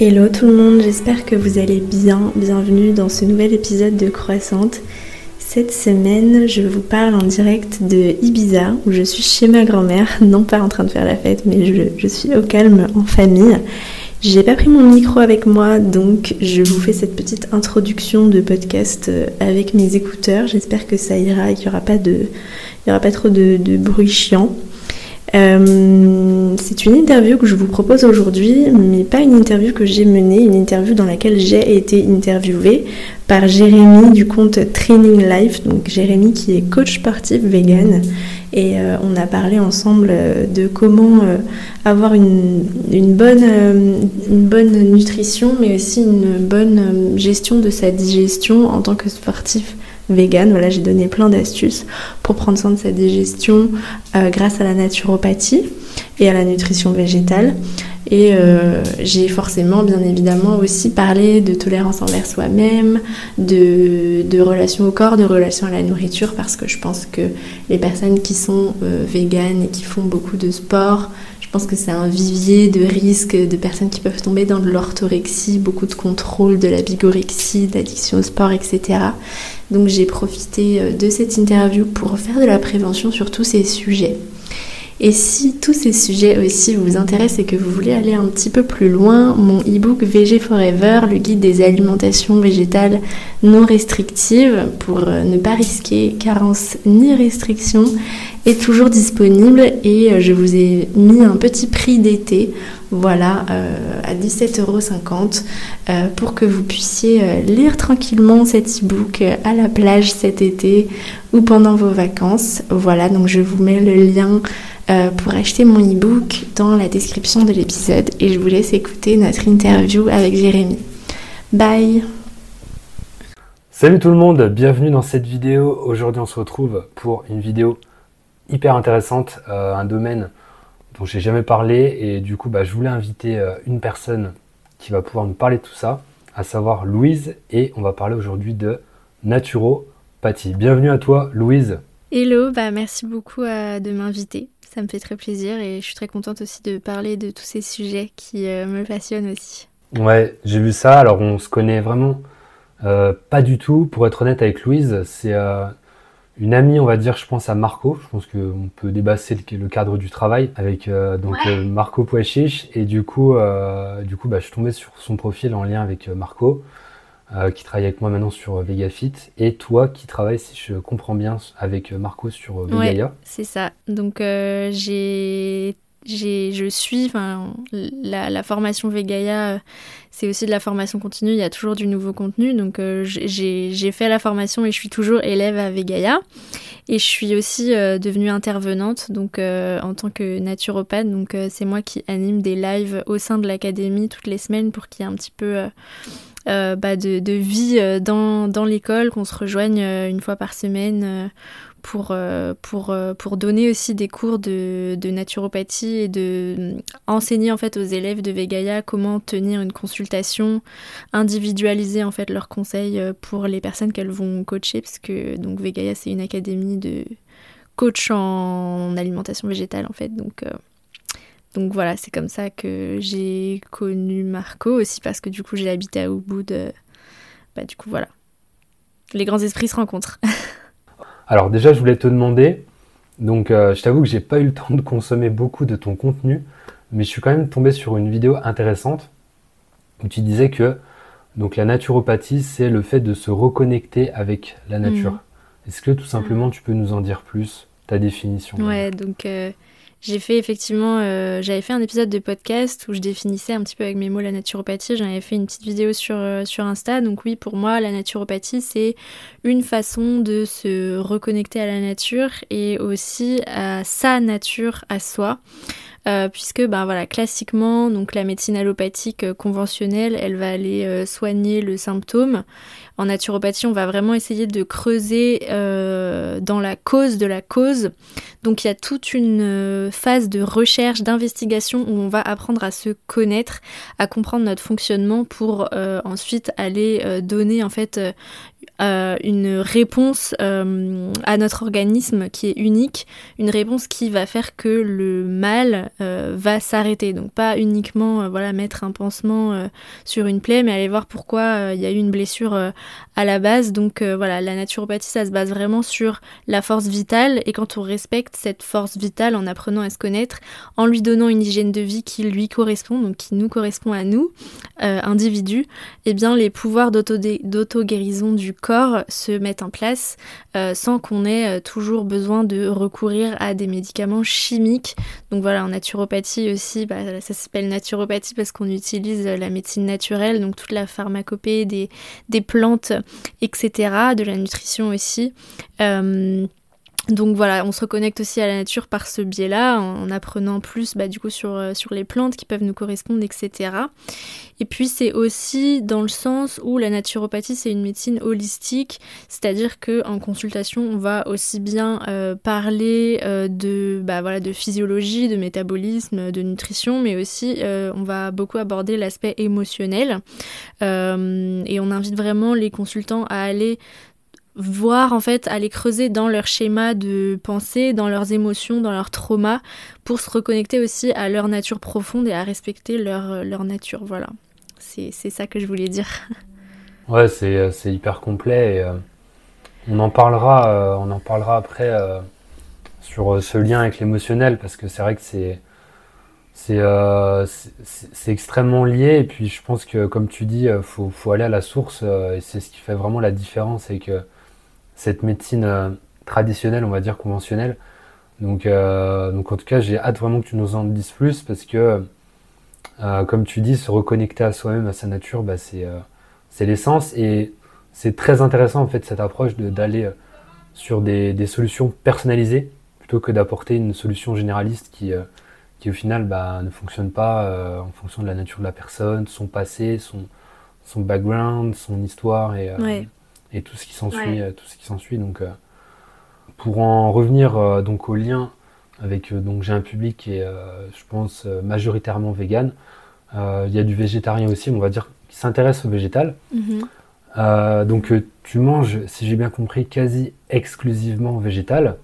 Hello tout le monde, j'espère que vous allez bien. Bienvenue dans ce nouvel épisode de Croissante. Cette semaine, je vous parle en direct de Ibiza, où je suis chez ma grand-mère, non pas en train de faire la fête, mais je, suis au calme en famille. J'ai pas pris mon micro avec moi, donc je vous fais cette petite introduction de podcast euh, avec mes écouteurs. J'espère que ça ira et qu'il n'y aura pas de, il aura pas trop de, de bruit chiant. Euh, c'est une interview que je vous propose aujourd'hui, mais pas une interview que j'ai menée, une interview dans laquelle j'ai été interviewée par Jérémy du compte Training Life, donc Jérémy qui est coach sportif vegan. Et euh, on a parlé ensemble euh, de comment avoir une, bonne nutrition, mais aussi une bonne gestion de sa digestion en tant que sportif vegan. Voilà, j'ai donné plein d'astuces pour prendre soin de sa digestion euh, grâce à la naturopathie et à la nutrition végétale. Et euh, j'ai forcément, bien évidemment, aussi parlé de tolérance envers soi-même, de, de relation au corps, de relation à la nourriture, parce que je pense que les personnes qui sont euh, véganes et qui font beaucoup de sport, pense que c'est un vivier de risques de personnes qui peuvent tomber dans de l'orthorexie, beaucoup de contrôle, de la bigorexie, d'addiction au sport, etc. Donc j'ai profité euh, de cette interview pour faire de la prévention sur tous ces sujets. Et si tous ces sujets aussi vous intéressent et que vous voulez aller un petit peu plus loin, mon e-book VG Forever, le guide des alimentations végétales non restrictives pour euh, ne pas risquer carence ni restriction, est toujours disponible et euh, je vous ai mis un petit prix d'été, voilà, euh, à 17,50€ euh, pour que vous puissiez lire tranquillement cet e-book à la plage cet été ou pendant vos vacances. Voilà, donc je vous mets le lien pour acheter mon e-book dans la description de l'épisode et je vous laisse écouter notre interview avec Jérémy. Bye Salut tout le monde, bienvenue dans cette vidéo. Aujourd'hui on se retrouve pour une vidéo hyper intéressante, euh, un domaine dont j'ai jamais parlé et du coup bah, je voulais inviter euh, une personne qui va pouvoir nous parler de tout ça, à savoir Louise et on va parler aujourd'hui de naturopathie. Bienvenue à toi Louise. Hello, bah merci beaucoup euh, de m'inviter. Ça me fait très plaisir et je suis très contente aussi de parler de tous ces sujets qui me passionnent aussi. Ouais, j'ai vu ça. Alors on se connaît vraiment pas du tout. Pour être honnête avec Louise, c'est une amie, on va dire, je pense à Marco. Je pense qu'on peut débasser le, cadre du travail avec euh, donc euh, Marco Poechiche. Et du coup, euh, du coup, bah, je suis tombé sur son profil en lien avec Marco, qui travaille avec moi maintenant sur VegaFit, et toi qui travailles, si je comprends bien, avec Marco sur Vegaia. Ouais, c'est ça. Donc j'ai je suis, la, la, formation Vegaia, c'est aussi de la formation continue, il y a toujours du nouveau contenu. Donc, euh, j'ai fait la formation et je suis toujours élève à Vegaia. Et je suis aussi euh, devenue intervenante, donc euh, en tant que naturopathe. Donc, c'est moi qui anime des lives au sein de l'académie toutes les semaines pour qu'il y ait un petit peu. Bah, de, vie dans, dans l'école, qu'on se rejoigne une fois par semaine pour, euh, pour, euh, pour donner aussi des cours de, naturopathie et de euh, enseigner en fait aux élèves de Vegaia comment tenir une consultation, individualiser en fait leurs conseils pour les personnes qu'elles vont coacher parce que donc Vegaia c'est une académie de coach en alimentation végétale en fait. Donc donc voilà, c'est comme ça que j'ai connu Marco aussi parce que du coup j'ai habité à Ubud. Bah du coup voilà. Les grands esprits se rencontrent. Alors déjà, je voulais te demander, donc euh, je t'avoue que j'ai pas eu le temps de consommer beaucoup de ton contenu, mais je suis quand même tombé sur une vidéo intéressante où tu disais que donc la naturopathie, c'est le fait de se reconnecter avec la nature. Mm. Est-ce que tout simplement tu peux nous en dire plus, ta définition? Ouais, donc euh, j'ai fait effectivement, euh, j'avais fait un épisode de podcast où je définissais un petit peu avec mes mots la naturopathie. J'en avais fait une petite vidéo sur, euh, sur Insta. Donc oui, pour moi, la naturopathie, c'est une façon de se reconnecter à la nature et aussi à sa nature, à soi. Euh, puisque ben voilà classiquement donc la médecine allopathique conventionnelle elle va aller soigner le symptôme en naturopathie, on va vraiment essayer de creuser euh, dans la cause de la cause. Donc il y a toute une euh, phase de recherche, d'investigation où on va apprendre à se connaître, à comprendre notre fonctionnement pour euh, ensuite aller donner en fait euh, une réponse euh, à notre organisme qui est unique, une réponse qui va faire que le mal euh, va s'arrêter. Donc pas uniquement voilà mettre un pansement sur une plaie, mais aller voir pourquoi il y a eu une blessure à la base. Donc voilà, la naturopathie ça se base vraiment sur la force vitale et quand on respecte cette force vitale en apprenant à se connaître, en lui donnant une hygiène de vie qui lui correspond, donc qui nous correspond à nous, individus, eh bien les pouvoirs d'auto-guérison du corps se mettent en place euh, sans qu'on ait euh, toujours besoin de recourir à des médicaments chimiques. Donc voilà, en naturopathie aussi, bah, ça s'appelle naturopathie parce qu'on utilise la médecine naturelle, donc toute la pharmacopée des, plantes, etc., de la nutrition aussi. Euh, donc voilà, on se reconnecte aussi à la nature par ce biais-là, en, apprenant plus bah, du coup sur, euh, les plantes qui peuvent nous correspondre, etc. Et puis c'est aussi dans le sens où la naturopathie c'est une médecine holistique, c'est-à-dire que en consultation on va aussi bien euh, parler euh, de bah, voilà de physiologie, de métabolisme, de nutrition, mais aussi on va beaucoup aborder l'aspect émotionnel et on invite vraiment les consultants à aller voir en fait, aller creuser dans leur schéma de pensée, dans leurs émotions, dans leurs traumas, pour se reconnecter aussi à leur nature profonde et à respecter leur, leur nature. Voilà, c'est ça que je voulais dire. Ouais, c'est hyper complet et euh, on, en parlera, euh, on en parlera après euh, sur ce lien avec l'émotionnel parce que c'est vrai que c'est c'est extrêmement lié et puis je pense que comme tu dis, faut, faut aller à la source et c'est ce qui fait vraiment la différence et que cette médecine euh, traditionnelle, on va dire conventionnelle. Donc, euh, donc en tout cas, j'ai hâte vraiment que tu nous en dises plus parce que, euh, comme tu dis, se reconnecter à soi-même, à sa nature, bah, c'est l'essence et c'est très intéressant en fait cette approche d'aller sur des, des, solutions personnalisées plutôt que d'apporter une solution généraliste qui, qui au final bah, ne fonctionne pas en fonction de la nature de la personne, son passé, son, son background, son histoire et, et tout ce qui s'ensuit. Euh, tout ce qui s'ensuit. Donc, euh, pour en revenir euh, donc au lien avec donc j'ai un public qui est, je pense, majoritairement vegan. Il y a du végétarien aussi, on va dire, qui s'intéresse au végétal. Mhm. donc tu manges, si j'ai bien compris, quasi exclusivement végétal.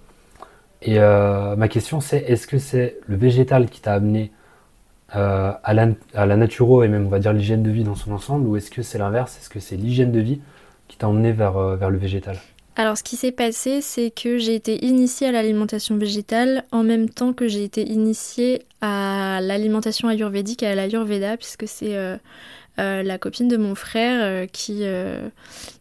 Et ma question c'est, est-ce que c'est le végétal qui t'a amené à, la, à la naturo et même on va dire l'hygiène de vie dans son ensemble, ou est-ce que c'est l'inverse? Est-ce que c'est l'hygiène de vie qui t'a emmené vers, euh, vers le végétal alors ce qui s'est passé, c'est que j'ai été initiée à l'alimentation végétale en même temps que j'ai été initiée à l'alimentation ayurvédique et à l'ayurveda, puisque c'est euh, euh, la copine de mon frère qui,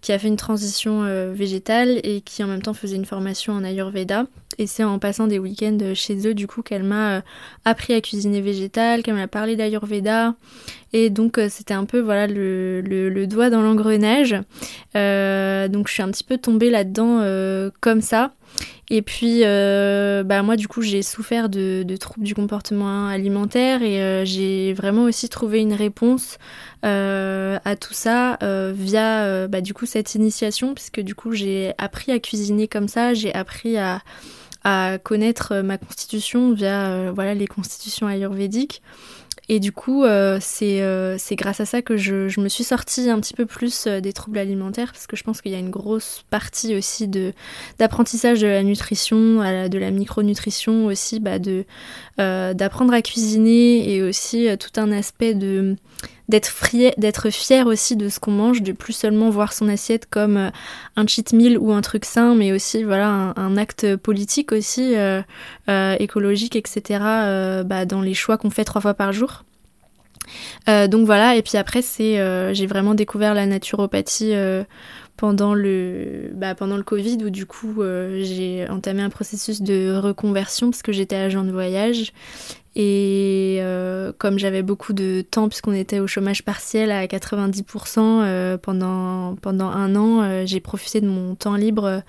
qui a fait une transition végétale et qui en même temps faisait une formation en ayurveda. Et c'est en passant des week-ends chez eux, du coup, qu'elle m'a euh, appris à cuisiner végétal, qu'elle m'a parlé d'Ayurveda. Et donc, euh, c'était un peu, voilà, le, le, doigt dans l'engrenage. Euh, donc, je suis un petit peu tombée là-dedans comme ça. Et puis, bah, moi, du coup, j'ai souffert de, de, troubles du comportement alimentaire et j'ai vraiment aussi trouvé une réponse à tout ça via, bah, du coup, cette initiation, puisque du coup, j'ai appris à cuisiner comme ça, j'ai appris à à connaître euh, ma constitution via euh, voilà, les constitutions ayurvédiques. Et du coup, euh, c'est grâce à ça que je, je, me suis sortie un petit peu plus des troubles alimentaires, parce que je pense qu'il y a une grosse partie aussi d'apprentissage de, la nutrition, de la micronutrition aussi, bah d'apprendre à cuisiner et aussi tout un aspect de d'être fier aussi de ce qu'on mange, de plus seulement voir son assiette comme euh, un cheat meal ou un truc sain, mais aussi voilà un, acte politique aussi, euh, euh, écologique, etc. Bah, dans les choix qu'on fait trois fois par jour. donc voilà, et puis après j'ai vraiment découvert la naturopathie pendant le, bah, pendant le Covid où du coup j'ai entamé un processus de reconversion parce que j'étais agent de voyage et euh, comme j'avais beaucoup de temps, puisqu'on était au chômage partiel à 90% euh, pendant, pendant un an, euh, j'ai profité de mon temps libre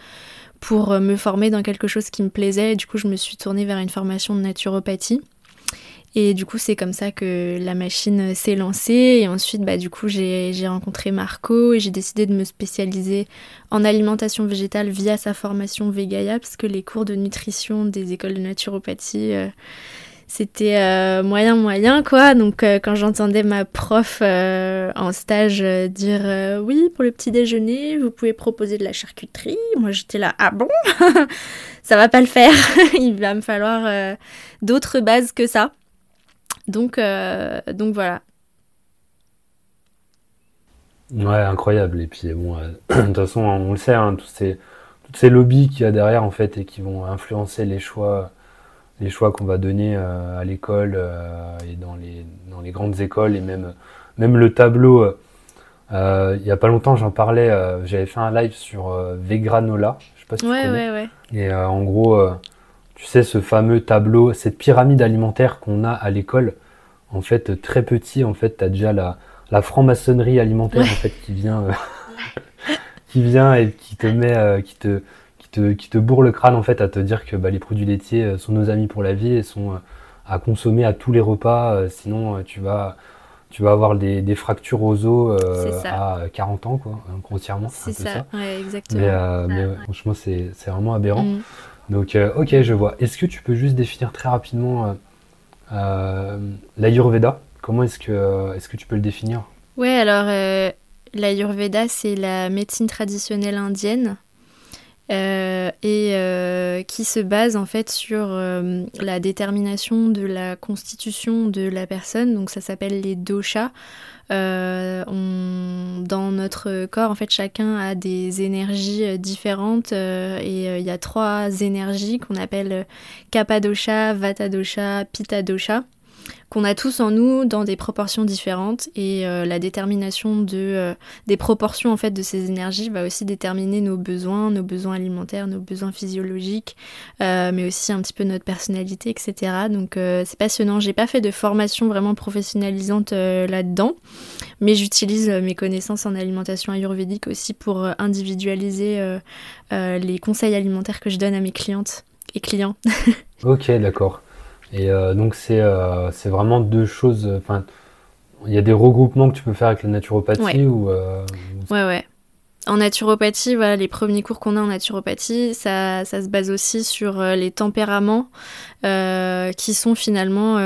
pour me former dans quelque chose qui me plaisait. Et du coup, je me suis tournée vers une formation de naturopathie. Et du coup, c'est comme ça que la machine s'est lancée. Et ensuite, bah, du coup, j'ai rencontré Marco et j'ai décidé de me spécialiser en alimentation végétale via sa formation Vegaya, parce que les cours de nutrition des écoles de naturopathie c'était euh, moyen moyen quoi. Donc euh, quand j'entendais ma prof euh, en stage dire oui pour le petit déjeuner vous pouvez proposer de la charcuterie, moi j'étais là ah bon? Ça va pas le faire, il va me falloir d'autres bases que ça. Donc donc voilà. Ouais incroyable et puis bon de toute façon on le sait hein, tous ces ces lobbies qu'il y a derrière en fait et qui vont influencer les choix les choix qu'on va donner euh, à l'école euh, et dans les, dans les grandes écoles et même, même le tableau. Euh, il y a pas longtemps, j'en parlais, j'avais fait un live sur Vegranola. Je sais pas si ouais, tu connais. Ouais, ouais. Et en gros, tu sais, ce fameux tableau, cette pyramide alimentaire qu'on a à l'école, en fait, très petit, en fait, tu as déjà la, la franc-maçonnerie alimentaire en fait, qui vient, qui vient et qui te met, qui te, qui te bourre le crâne en fait à te dire que bah, les produits laitiers euh, sont nos amis pour la vie et sont euh, à consommer à tous les repas. Euh, sinon, tu vas tu vas avoir des, des fractures aux os à 40 ans, quoi, grossièrement. C'est ça, Ouais, exactement. Mais, franchement, c'est vraiment aberrant. Mm. Donc, ok, je vois. Est-ce que tu peux juste définir très rapidement l'Ayurveda? Comment est-ce que, est que tu peux le définir? Ouais, alors l'Ayurveda, c'est la médecine traditionnelle indienne. Euh, et euh, qui se base en fait sur euh, la détermination de la constitution de la personne. Donc ça s'appelle les doshas. Dans notre corps, en fait, chacun a des énergies différentes et il y a trois énergies qu'on appelle kapha dosha, vata dosha, pitta dosha qu'on a tous en nous dans des proportions différentes et euh, la détermination de, euh, des proportions en fait de ces énergies va aussi déterminer nos besoins, nos besoins alimentaires, nos besoins physiologiques, euh, mais aussi un petit peu notre personnalité, etc. Donc c'est passionnant. J'ai pas fait de formation vraiment professionnalisante là-dedans, mais j'utilise mes connaissances en alimentation ayurvédique aussi pour individualiser les conseils alimentaires que je donne à mes clientes et clients. ok, d'accord. Et euh, donc c'est euh, c'est vraiment deux choses. Enfin, il y a des regroupements que tu peux faire avec la naturopathie ou. Euh, ouais ouais. En naturopathie, voilà, les premiers cours qu'on a en naturopathie, ça, ça, se base aussi sur les tempéraments qui sont finalement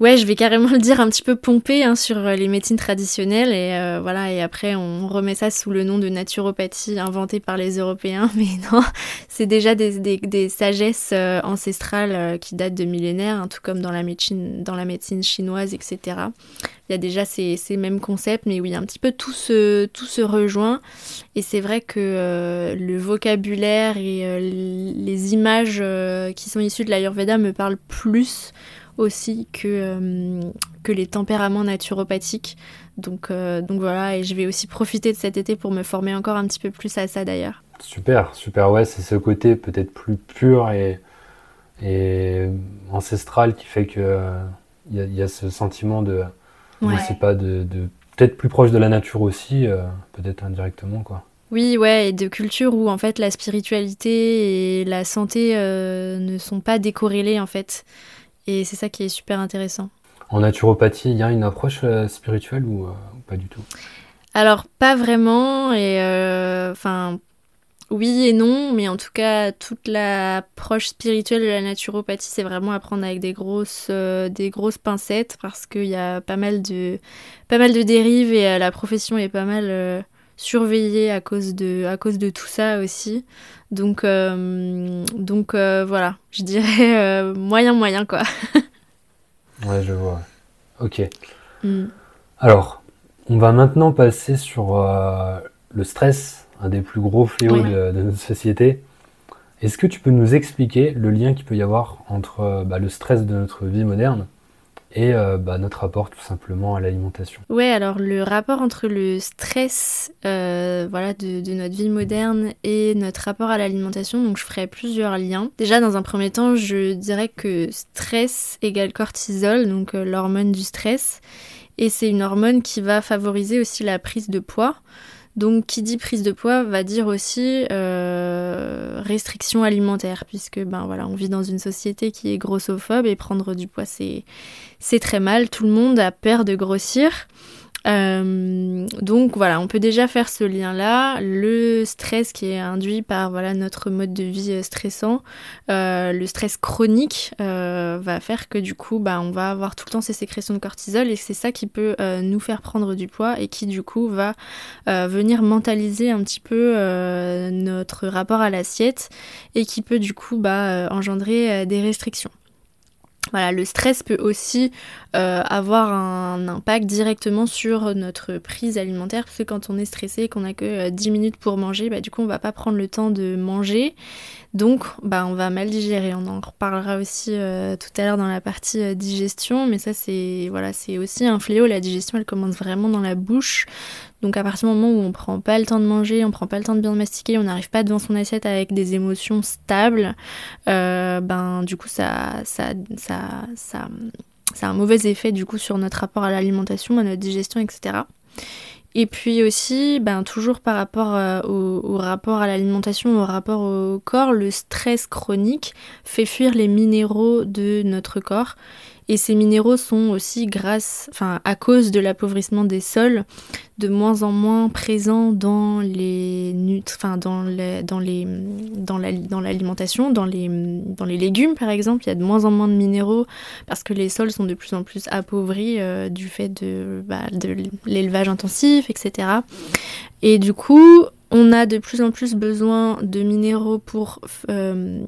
Ouais, je vais carrément le dire un petit peu pompé hein, sur euh, les médecines traditionnelles et euh, voilà et après on remet ça sous le nom de naturopathie inventée par les Européens, mais non, c'est déjà des, des, sagesses euh, ancestrales qui datent de millénaires, hein, tout comme dans la médecine dans la médecine chinoise, etc. Il y a déjà ces, ces mêmes concepts, mais oui, un petit peu tout se tout se rejoint et c'est vrai que le vocabulaire et les images qui sont issues de l'Ayurveda me parlent plus aussi que, euh, que les tempéraments naturopathiques. Donc, euh, donc voilà, et je vais aussi profiter de cet été pour me former encore un petit peu plus à ça d'ailleurs. Super, super, ouais, c'est ce côté peut-être plus pur et, et ancestral qui fait que il y, a ce sentiment de, ouais. je sais pas, de, de peut-être plus proche de la nature aussi, euh, peut-être indirectement quoi. Oui, ouais, et de culture où en fait la spiritualité et la santé ne sont pas décorrélées en fait. Et c'est ça qui est super intéressant. En naturopathie, il y a une approche euh, spirituelle ou, euh, pas du tout? Alors, pas vraiment. Et euh, enfin, oui et non, mais en tout cas, toute l'approche spirituelle de la naturopathie, c'est vraiment à prendre avec des grosses, des grosses pincettes parce qu'il y a pas mal de, pas mal de dérives et la profession est pas mal surveillée à cause de, à cause de tout ça aussi. Donc, euh, donc euh, voilà, je dirais euh, moyen moyen quoi. ouais, je vois. Ok. Mm. Alors, on va maintenant passer sur le stress, un des plus gros fléaux de, notre société. Est-ce que tu peux nous expliquer le lien qu'il peut y avoir entre bah, le stress de notre vie moderne et euh, bah, notre rapport tout simplement à l'alimentation. Ouais, alors le rapport entre le stress euh, voilà, de, notre vie moderne et notre rapport à l'alimentation, donc je ferai plusieurs liens. Déjà, dans un premier temps, je dirais que stress égale cortisol, donc euh, l'hormone du stress, et c'est une hormone qui va favoriser aussi la prise de poids. Donc qui dit prise de poids va dire aussi euh, restriction alimentaire, puisque ben voilà, on vit dans une société qui est grossophobe et prendre du poids c'est c'est très mal. Tout le monde a peur de grossir. Euh, donc voilà, on peut déjà faire ce lien-là. Le stress qui est induit par voilà notre mode de vie stressant, euh, le stress chronique euh, va faire que du coup, bah, on va avoir tout le temps ces sécrétions de cortisol et c'est ça qui peut nous faire prendre du poids et qui du coup va venir mentaliser un petit peu notre rapport à l'assiette et qui peut du coup bah, engendrer des restrictions. Voilà, le stress peut aussi euh, avoir un impact directement sur notre prise alimentaire, parce que quand on est stressé, qu'on n'a que 10 euh, minutes pour manger, bah, du coup on va pas prendre le temps de manger, donc bah, on va mal digérer. On en reparlera aussi euh, tout à l'heure dans la partie digestion, mais ça c'est voilà, c'est aussi un fléau, la digestion elle commence vraiment dans la bouche, donc à partir du moment où on prend pas le temps de manger, on prend pas le temps de bien mastiquer, on n'arrive pas devant son assiette avec des émotions stables, euh, ben du coup ça, ça, ça, ça, a un mauvais effet du coup sur notre rapport à l'alimentation, à notre digestion, etc. Et puis aussi, ben, toujours par rapport euh, au, rapport à l'alimentation, au rapport au corps, le stress chronique fait fuir les minéraux de notre corps et ces minéraux sont aussi grâce, enfin à cause de l'appauvrissement des sols, de moins en moins présents dans les enfin dans les, dans les dans la, dans l'alimentation, dans les dans les légumes par exemple, il y a de moins en moins de minéraux parce que les sols sont de plus en plus appauvris euh, du fait de, bah, l'élevage intensif, etc. Et du coup, on a de plus en plus besoin de minéraux pour euh,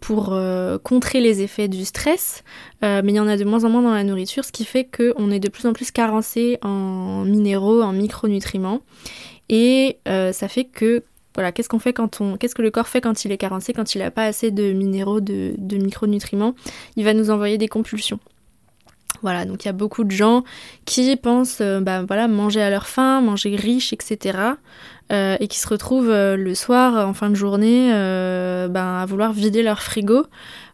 pour euh, contrer les effets du stress, euh, mais il y en a de moins en moins dans la nourriture, ce qui fait qu'on est de plus en plus carencé en minéraux, en micronutriments, et euh, ça fait que voilà, qu'est-ce qu'on fait quand on, qu'est-ce que le corps fait quand il est carencé, quand il n'a pas assez de minéraux, de, micronutriments, il va nous envoyer des compulsions. Voilà, donc il y a beaucoup de gens qui pensent bah, voilà, manger à leur faim, manger riche, etc. Euh, et qui se retrouvent euh, le soir, en fin de journée, euh, ben, à vouloir vider leur frigo.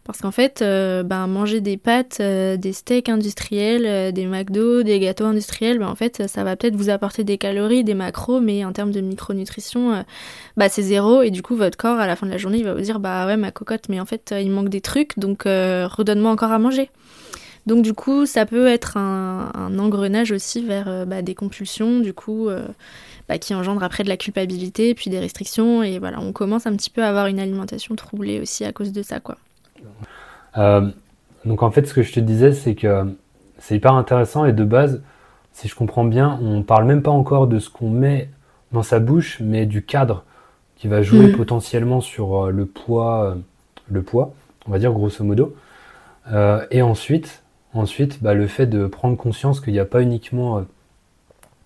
Parce qu'en fait, ben, manger des pâtes, des steaks industriels, des McDo, des gâteaux industriels, ben, en fait, ça va peut-être vous apporter des calories, des macros, mais en termes de micronutrition, bah, c'est zéro. Et du coup, votre corps, à la fin de la journée, il va vous dire Bah ouais, ma cocotte, mais en fait, il manque des trucs, donc redonne-moi encore à manger. Donc du coup, ça peut être un, engrenage aussi vers bah, des compulsions, du coup, bah, qui engendre après de la culpabilité, puis des restrictions, et voilà, on commence un petit peu à avoir une alimentation troublée aussi à cause de ça, quoi. Euh, donc en fait, ce que je te disais, c'est que c'est hyper intéressant, et de base, si je comprends bien, on parle même pas encore de ce qu'on met dans sa bouche, mais du cadre qui va jouer mm. potentiellement sur euh, le poids, euh, le poids, on va dire grosso modo. et ensuite, ensuite bah, le fait de prendre conscience qu'il n'y a pas uniquement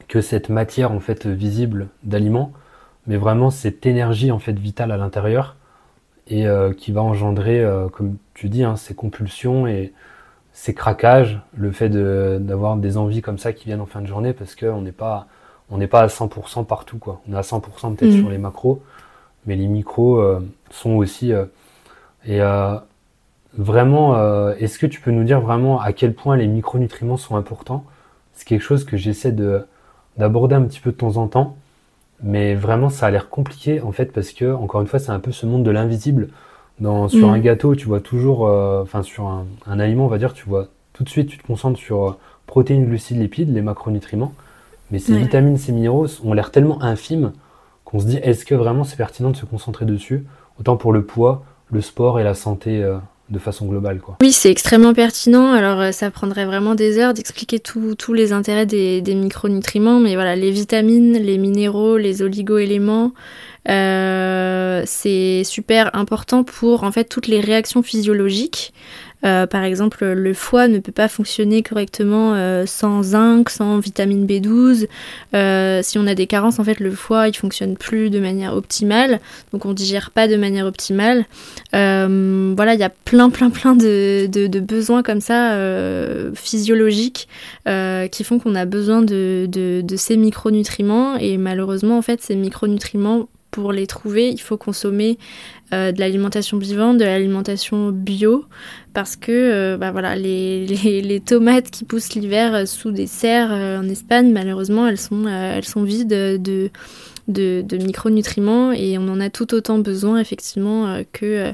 que cette matière en fait visible d'aliment, mais vraiment cette énergie en fait vitale à l'intérieur et euh, qui va engendrer, euh, comme tu dis, hein, ces compulsions et ces craquages, le fait d'avoir des envies comme ça qui viennent en fin de journée parce qu'on n'est pas on n'est pas à 100% partout quoi. On est à 100% peut-être mmh. sur les macros, mais les micros euh, sont aussi et vraiment, est-ce que tu peux nous dire vraiment à quel point les micronutriments sont importants? C'est quelque chose que j'essaie de d'aborder un petit peu de temps en temps. Mais vraiment, ça a l'air compliqué en fait parce que, encore une fois, c'est un peu ce monde de l'invisible. Dans, sur mm. un gâteau, tu vois toujours, euh, enfin sur un, aliment, on va dire, tu vois tout de suite, tu te concentres sur euh, protéines, glucides, lipides, les macronutriments. Mais ces vitamines, ces minéraux ont l'air tellement infimes qu'on se dit, est-ce que vraiment c'est pertinent de se concentrer dessus? Autant pour le poids, le sport et la santé euh, de façon globale. Quoi. Oui, c'est extrêmement pertinent. Alors, euh, ça prendrait vraiment des heures d'expliquer tous les intérêts des, micronutriments, mais voilà, les vitamines, les minéraux, les oligo-éléments, euh, c'est super important pour en fait toutes les réactions physiologiques. Euh, par exemple, le foie ne peut pas fonctionner correctement euh, sans zinc, sans vitamine B12. Euh, si on a des carences, en fait, le foie il fonctionne plus de manière optimale, donc on digère pas de manière optimale. voilà, il y a plein, plein, plein de, besoins comme ça physiologiques qui font qu'on a besoin de, de ces micronutriments et malheureusement, en fait, ces micronutriments pour les trouver, il faut consommer euh, de l'alimentation vivante, de l'alimentation bio, parce que euh, bah les, tomates qui poussent l'hiver euh, sous des serres en Espagne, malheureusement, elles sont, vides de, de, micronutriments et on en a tout autant besoin effectivement que,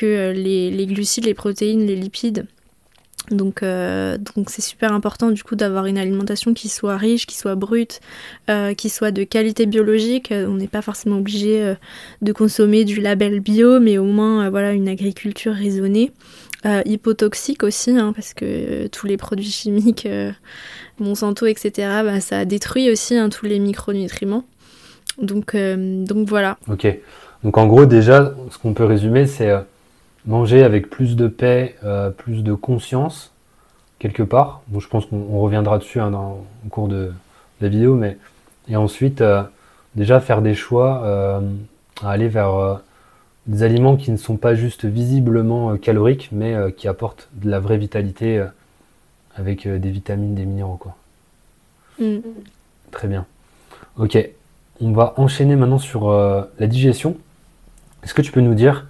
les, glucides, les protéines, les lipides. Donc, euh, donc c'est super important du coup d'avoir une alimentation qui soit riche, qui soit brute, euh, qui soit de qualité biologique. On n'est pas forcément obligé euh, de consommer du label bio, mais au moins voilà une agriculture raisonnée, hypotoxique aussi, hein, parce que tous les produits chimiques, Monsanto, etc., bah, ça détruit aussi hein, tous les micronutriments. Donc, donc voilà. Ok. Donc en gros déjà, ce qu'on peut résumer, c'est manger avec plus de paix, euh, plus de conscience, quelque part. Bon, je pense qu'on reviendra dessus hein, dans, au cours de, la vidéo, mais et ensuite euh, déjà faire des choix euh, à aller vers des aliments qui ne sont pas juste visiblement caloriques, mais qui apportent de la vraie vitalité avec des vitamines, des minéraux, quoi. Mm. Très bien. Ok, on va enchaîner maintenant sur la digestion. Est-ce que tu peux nous dire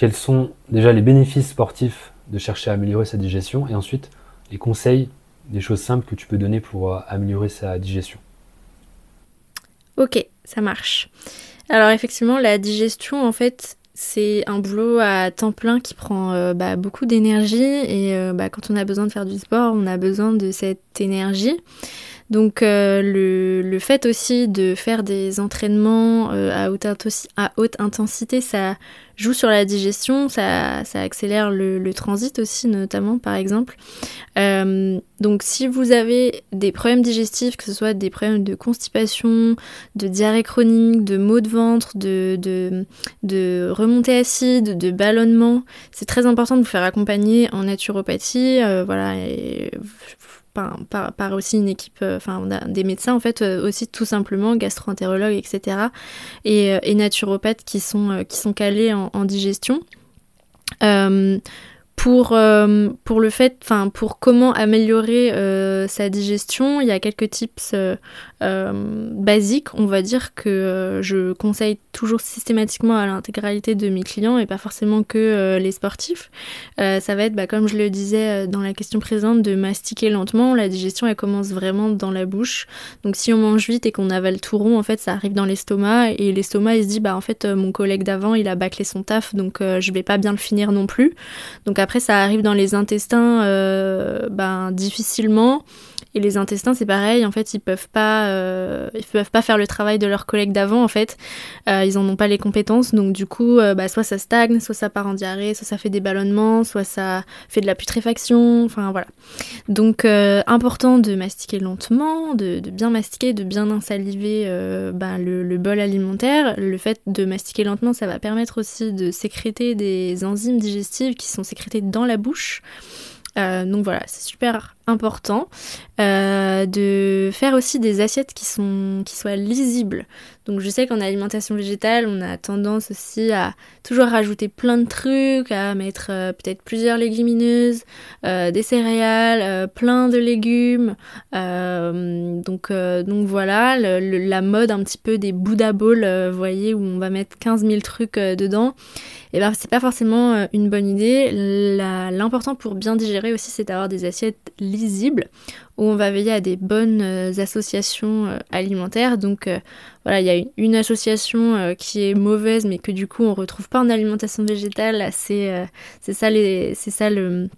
quels sont déjà les bénéfices sportifs de chercher à améliorer sa digestion et ensuite les conseils, des choses simples que tu peux donner pour euh, améliorer sa digestion. Ok, ça marche. Alors effectivement, la digestion, en fait, c'est un boulot à temps plein qui prend euh, bah, beaucoup d'énergie et euh, bah, quand on a besoin de faire du sport, on a besoin de cette énergie. Donc le, fait aussi de faire des entraînements à haute intensité, ça joue sur la digestion, ça, accélère le, transit aussi notamment par exemple. Euh, donc si vous avez des problèmes digestifs, que ce soit des problèmes de constipation, de diarrhée chronique, de maux de ventre, de, remontée acide, de ballonnement, c'est très important de vous faire accompagner en naturopathie. Euh, voilà, par, aussi une équipe, euh, enfin des médecins en fait euh, aussi tout simplement, gastro-entérologues, etc. Et, euh, et, naturopathes qui sont, qui sont calés en, digestion pour, le fait, pour comment améliorer sa digestion, il y a quelques tips euh, basiques, on va dire que je conseille toujours systématiquement à l'intégralité de mes clients et pas forcément que les sportifs. ça va être, bah, comme je le disais dans la question présente, de mastiquer lentement. La digestion elle commence vraiment dans la bouche. Donc si on mange vite et qu'on avale tout rond, en fait ça arrive dans l'estomac et l'estomac il se dit bah en fait mon collègue d'avant il a bâclé son taf donc je vais pas bien le finir non plus. Donc après, ça arrive dans les intestins euh, ben, difficilement. Et les intestins, c'est pareil, en fait, ils peuvent pas, euh, ils peuvent pas faire le travail de leurs collègues d'avant, en fait. Euh, ils en ont pas les compétences, donc du coup, bah, soit ça stagne, soit ça part en diarrhée, soit ça fait des ballonnements, soit ça fait de la putréfaction, enfin voilà. Donc, important de mastiquer lentement, de, bien mastiquer, de bien insaliver bah, le, bol alimentaire. Le fait de mastiquer lentement, ça va permettre aussi de sécréter des enzymes digestives qui sont sécrétées dans la bouche. Euh, donc voilà, c'est super important euh, de faire aussi des assiettes qui, sont, qui soient lisibles. Donc je sais qu'en alimentation végétale, on a tendance aussi à toujours rajouter plein de trucs, à mettre euh, peut-être plusieurs légumineuses, des céréales, plein de légumes. donc, donc voilà, la mode un petit peu des Buddha Bowls, vous voyez, où on va mettre 15 000 trucs dedans et eh ben c'est pas forcément euh, une bonne idée. L'important pour bien digérer aussi, c'est d'avoir des assiettes lisibles où on va veiller à des bonnes euh, associations euh, alimentaires. Donc voilà, il y a une, association qui est mauvaise, mais que du coup on retrouve pas en alimentation végétale. C'est ça le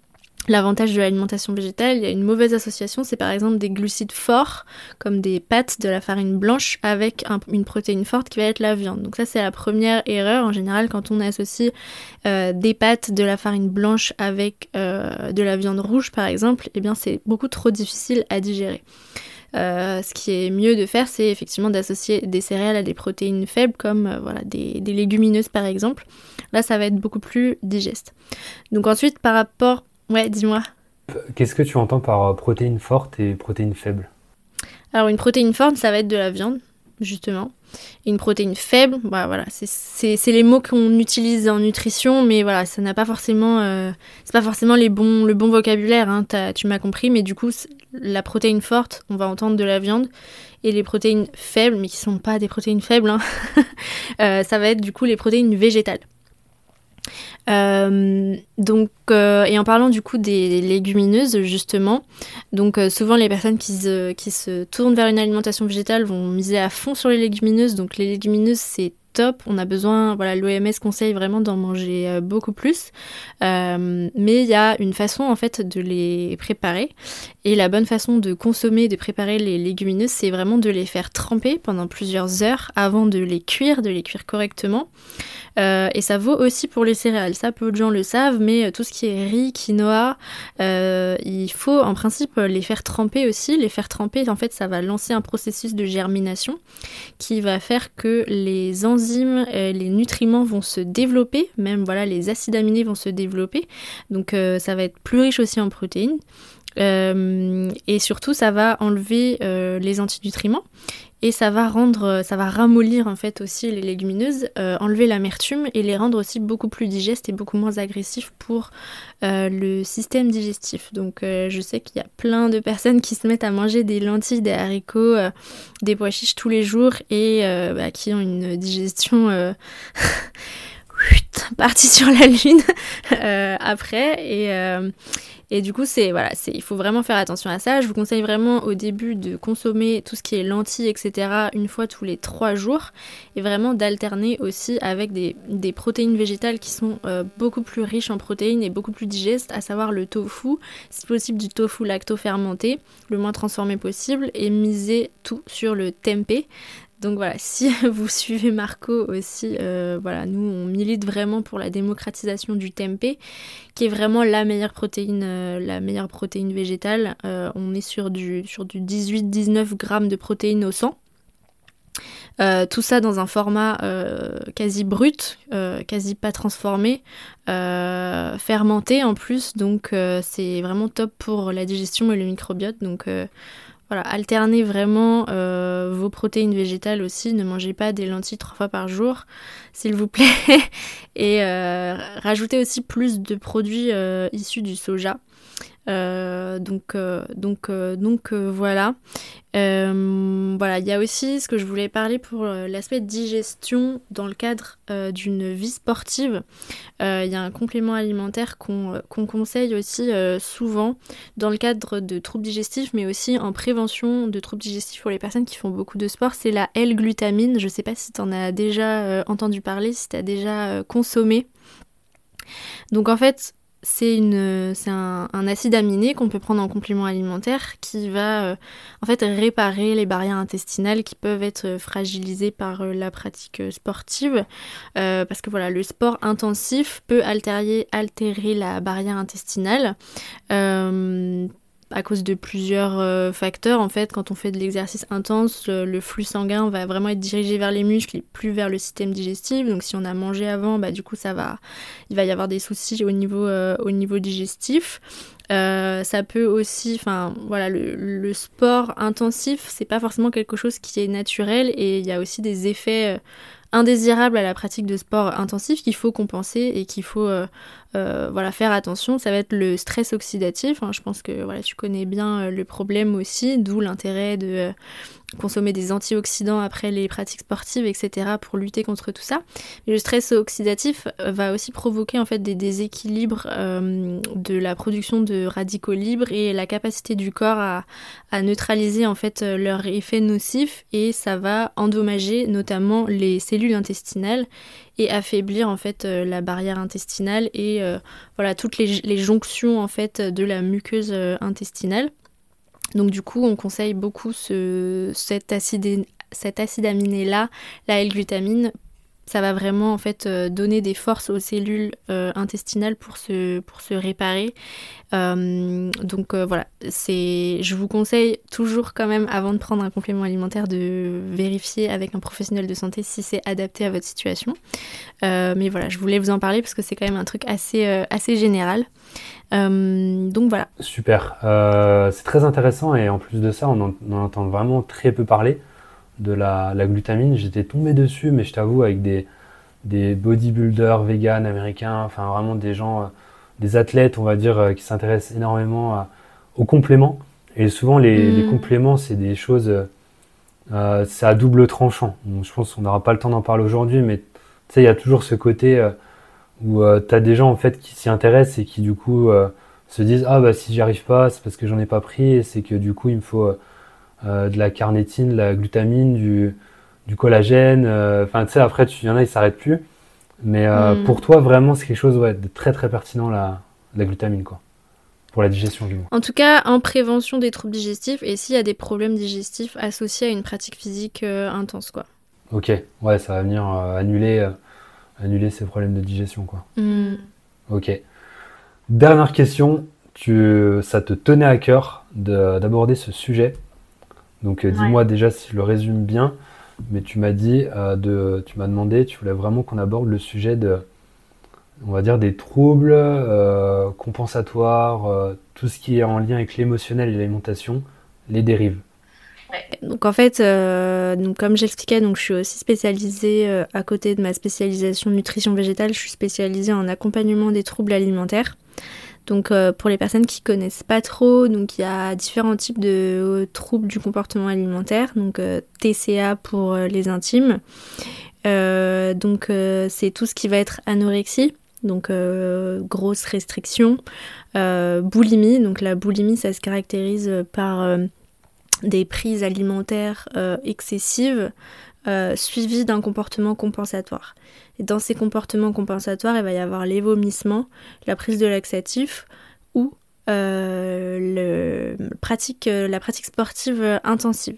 L'avantage de l'alimentation végétale, il y a une mauvaise association, c'est par exemple des glucides forts, comme des pâtes de la farine blanche avec une protéine forte qui va être la viande. Donc ça c'est la première erreur en général quand on associe euh, des pâtes de la farine blanche avec euh, de la viande rouge par exemple, eh bien c'est beaucoup trop difficile à digérer. Euh, ce qui est mieux de faire, c'est effectivement d'associer des céréales à des protéines faibles, comme voilà, des, des légumineuses par exemple. Là, ça va être beaucoup plus digeste. Donc ensuite, par rapport Ouais, dis-moi. Qu'est-ce que tu entends par euh, protéines fortes et protéines faibles? Alors une protéine forte, ça va être de la viande, justement. Et une protéine faible, bah voilà, c'est les mots qu'on utilise en nutrition, mais voilà, ça n'a pas forcément, euh, c'est pas forcément les bons, le bon vocabulaire. Hein, tu m'as compris, mais du coup, la protéine forte, on va entendre de la viande, et les protéines faibles, mais qui sont pas des protéines faibles, hein, euh, ça va être du coup les protéines végétales. Euh, donc, euh, et en parlant du coup des légumineuses, justement, donc euh, souvent les personnes qui se, qui se tournent vers une alimentation végétale vont miser à fond sur les légumineuses. Donc les légumineuses, c'est top. On a besoin, voilà, l'OMS conseille vraiment d'en manger euh, beaucoup plus. Euh, mais il y a une façon en fait de les préparer. Et la bonne façon de consommer, de préparer les légumineuses, c'est vraiment de les faire tremper pendant plusieurs heures avant de les cuire, de les cuire correctement. Euh, et ça vaut aussi pour les céréales. Ça, peu de gens le savent, mais tout ce qui est riz, quinoa, il faut en principe les faire tremper aussi. Les faire tremper, en fait, ça va lancer un processus de germination qui va faire que les enzymes, les nutriments vont se développer, même voilà, les acides aminés vont se développer. Donc euh, ça va être plus riche aussi en protéines. Euh, et surtout, ça va enlever euh, les antinutriments et ça va rendre, ça va ramollir en fait aussi les légumineuses, enlever l'amertume et les rendre aussi beaucoup plus digestes et beaucoup moins agressifs pour le système digestif. Donc je sais qu'il y a plein de personnes qui se mettent à manger des lentilles, des haricots, des pois chiches tous les jours et bah, qui ont une digestion parti sur la lune euh, après et, euh, et du coup c'est voilà c'est il faut vraiment faire attention à ça. Je vous conseille vraiment au début de consommer tout ce qui est lentilles etc une fois tous les trois jours. Et vraiment d'alterner aussi avec des, protéines végétales qui sont euh, beaucoup plus riches en protéines et beaucoup plus digestes à savoir le tofu. Si possible du tofu lacto fermenté le moins transformé possible et miser tout sur le tempeh donc voilà, si vous suivez Marco aussi, euh, voilà, nous on milite vraiment pour la démocratisation du tempeh, qui est vraiment la meilleure protéine, euh, la meilleure protéine végétale. Euh, on est sur du, sur du 18-19 grammes de protéines au sang. tout ça dans un format quasi brut, quasi pas transformé, fermenté en plus, donc c'est vraiment top pour la digestion et le microbiote. Donc voilà, alternez vraiment euh, vos protéines végétales aussi. Ne mangez pas des lentilles trois fois par jour, s'il vous plaît. Et euh, rajoutez aussi plus de produits euh, issus du soja. Euh, donc, euh, euh, voilà. il y a aussi ce que je voulais parler pour l'aspect digestion dans le cadre d'une vie sportive. Il y a un complément alimentaire qu'on conseille aussi souvent dans le cadre de troubles digestifs, mais aussi en prévention de troubles digestifs pour les personnes qui font beaucoup de sport. C'est la L-glutamine. Je sais pas si tu en as déjà entendu parler, si tu as déjà consommé. Donc en fait, c'est un, acide aminé qu'on peut prendre en complément alimentaire qui va euh, en fait réparer les barrières intestinales qui peuvent être fragilisées par euh, la pratique sportive. Euh, parce que voilà le sport intensif peut altérer la barrière intestinale à cause de plusieurs euh, facteurs. En fait, quand on fait de l'exercice intense, le, flux sanguin va vraiment être dirigé vers les muscles et plus vers le système digestif. Donc, si on a mangé avant, bah, du coup, ça va, il va y avoir des soucis au niveau, euh, digestif. Euh, ça peut aussi, enfin voilà, le, le, sport intensif, c'est pas forcément quelque chose qui est naturel et il y a aussi des effets indésirables à la pratique de sport intensif qu'il faut compenser et qu'il faut euh, euh, voilà, faire attention. Ça va être le stress oxydatif. Hein. Je pense que voilà, tu connais bien euh, le problème aussi, d'où l'intérêt de consommer des antioxydants après les pratiques sportives, etc. pour lutter contre tout ça. Mais le stress oxydatif va aussi provoquer en fait des déséquilibres de la production de radicaux libres et la capacité du corps à, neutraliser en fait leur effet nocif et ça va endommager notamment les cellules intestinale et affaiblir en fait euh, la barrière intestinale et euh, voilà toutes les, jonctions en fait de la muqueuse euh, intestinale. Donc du coup, on conseille beaucoup ce, cet, acide, cet acide aminé là, la L-glutamine, ça va vraiment en fait euh, donner des forces aux cellules euh, intestinales pour se, pour se réparer. Euh, donc voilà, je vous conseille toujours quand même avant de prendre un complément alimentaire de vérifier avec un professionnel de santé si c'est adapté à votre situation. mais voilà, je voulais vous en parler parce que c'est quand même un truc assez, assez général. donc voilà. Super, c'est très intéressant et en plus de ça, on en entend vraiment très peu parler de la, glutamine. J'étais tombé dessus, mais je t'avoue, avec des, des bodybuilders vegan américains, enfin vraiment des gens, euh, des athlètes, on va dire, euh, qui s'intéressent énormément aux compléments. Et souvent, les, mm. compléments, c'est des choses, euh, c'est à double tranchant. je pense qu'on n'aura pas le temps d'en parler aujourd'hui, mais tu sais, il y a toujours ce côté où tu as des gens en fait qui s'y intéressent et qui du coup se disent ah bah si j'y arrive pas, c'est parce que j'en ai pas pris et c'est que du coup il me faut euh, de la carnétine, la glutamine, du, du collagène. Enfin, tu sais, après, il y en a, ils s'arrêtent plus. Mais mm. pour toi, vraiment, c'est quelque chose ouais, de très très pertinent, la, la glutamine, quoi pour la digestion du moins. En tout cas, en prévention des troubles digestifs et s'il y a des problèmes digestifs associés à une pratique physique euh, intense, quoi. Ok, ouais, ça va venir euh, annuler, euh, annuler ces problèmes de digestion, quoi. Hmm. Ok. Dernière question, tu, ça te tenait à cœur d'aborder ce sujet? Donc dis-moi déjà si je le résume bien, mais tu m'as dit, de, tu m'as demandé, tu voulais vraiment qu'on aborde le sujet de on va dire, des troubles euh, compensatoires, euh, tout ce qui est en lien avec l'émotionnel et l'alimentation, les dérives. Donc en fait, euh, donc comme j'expliquais, donc je suis aussi spécialisée à côté de ma spécialisation nutrition végétale, je suis spécialisée en accompagnement des troubles alimentaires. Donc pour les personnes qui connaissent pas trop, donc il y a différents types de troubles du comportement alimentaire, donc TCA pour les intimes. donc c'est tout ce qui va être anorexie, donc euh, grosse restriction. Euh, boulimie, donc la boulimie, ça se caractérise par euh, des prises alimentaires excessives suivies d'un comportement compensatoire. Et dans ces comportements compensatoires, il va y avoir les vomissements, la prise de laxatif ou le, pratique, la pratique sportive intensive.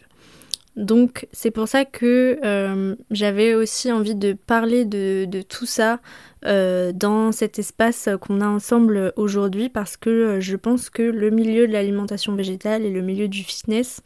Donc c'est pour ça que j'avais aussi envie de parler de tout ça euh, dans cet espace qu'on a ensemble aujourd'hui parce que euh, je pense que le milieu de l'alimentation végétale et le milieu du fitness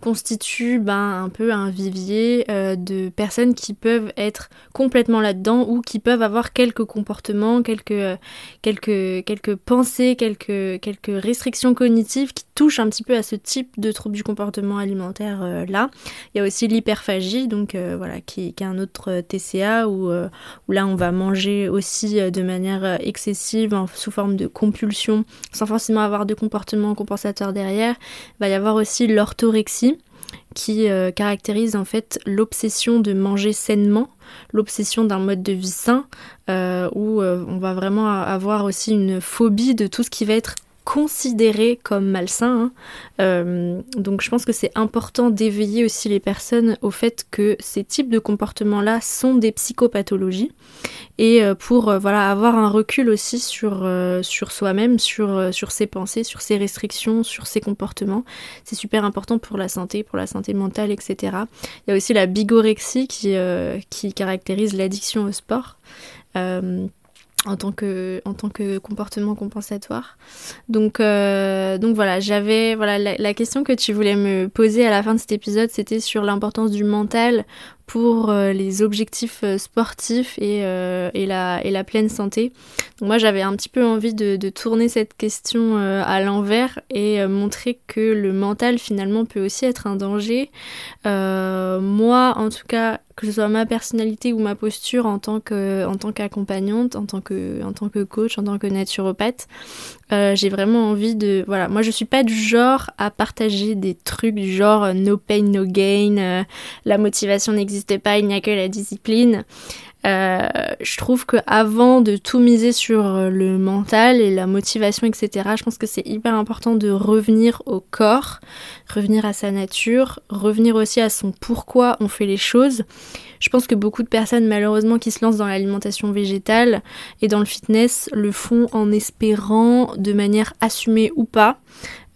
constitue ben, un peu un vivier euh, de personnes qui peuvent être complètement là-dedans ou qui peuvent avoir quelques comportements, quelques, quelques, quelques pensées, quelques, quelques restrictions cognitives qui touchent un petit peu à ce type de trouble du comportement alimentaire là. Il y a aussi l'hyperphagie, donc voilà, qui, qui, est un autre TCA où, où, là on va manger aussi de manière excessive sous forme de compulsion sans forcément avoir de comportement compensateur derrière. Va y avoir aussi l'orthorexie qui euh, caractérise en fait l'obsession de manger sainement, l'obsession d'un mode de vie sain, euh, où euh, on va vraiment avoir aussi une phobie de tout ce qui va être considéré comme malsain. Hein. Euh, donc je pense que c'est important d'éveiller aussi les personnes au fait que ces types de comportements-là sont des psychopathologies et euh, pour euh, voilà avoir un recul aussi sur, soi-même, sur, ses pensées, sur ses restrictions, sur ses comportements. C'est super important pour la santé, pour la santé mentale, etc. Il y a aussi la bigorexie qui caractérise l'addiction au sport en tant que en tant que comportement compensatoire. Donc euh, donc voilà, j'avais voilà la, question que tu voulais me poser à la fin de cet épisode, c'était sur l'importance du mental pour euh, les objectifs euh, sportifs et, euh, et, la, et la pleine santé. Donc moi j'avais un petit peu envie de, de tourner cette question à l'envers et montrer que le mental finalement peut aussi être un danger. moi en tout cas que ce soit ma personnalité ou ma posture en tant que en tant qu'accompagnante, en tant que en tant que coach, en tant que naturopathe, euh, j'ai vraiment envie de voilà. Moi je suis pas du genre à partager des trucs du genre euh, no pain no gain euh, la motivation n'existe pas il n'y a que la discipline euh, je trouve que avant de tout miser sur le mental et la motivation, etc., je pense que c'est hyper important de revenir au corps, revenir à sa nature, revenir aussi à son pourquoi on fait les choses. Je pense que beaucoup de personnes malheureusement qui se lancent dans l'alimentation végétale et dans le fitness le font en espérant de manière assumée ou pas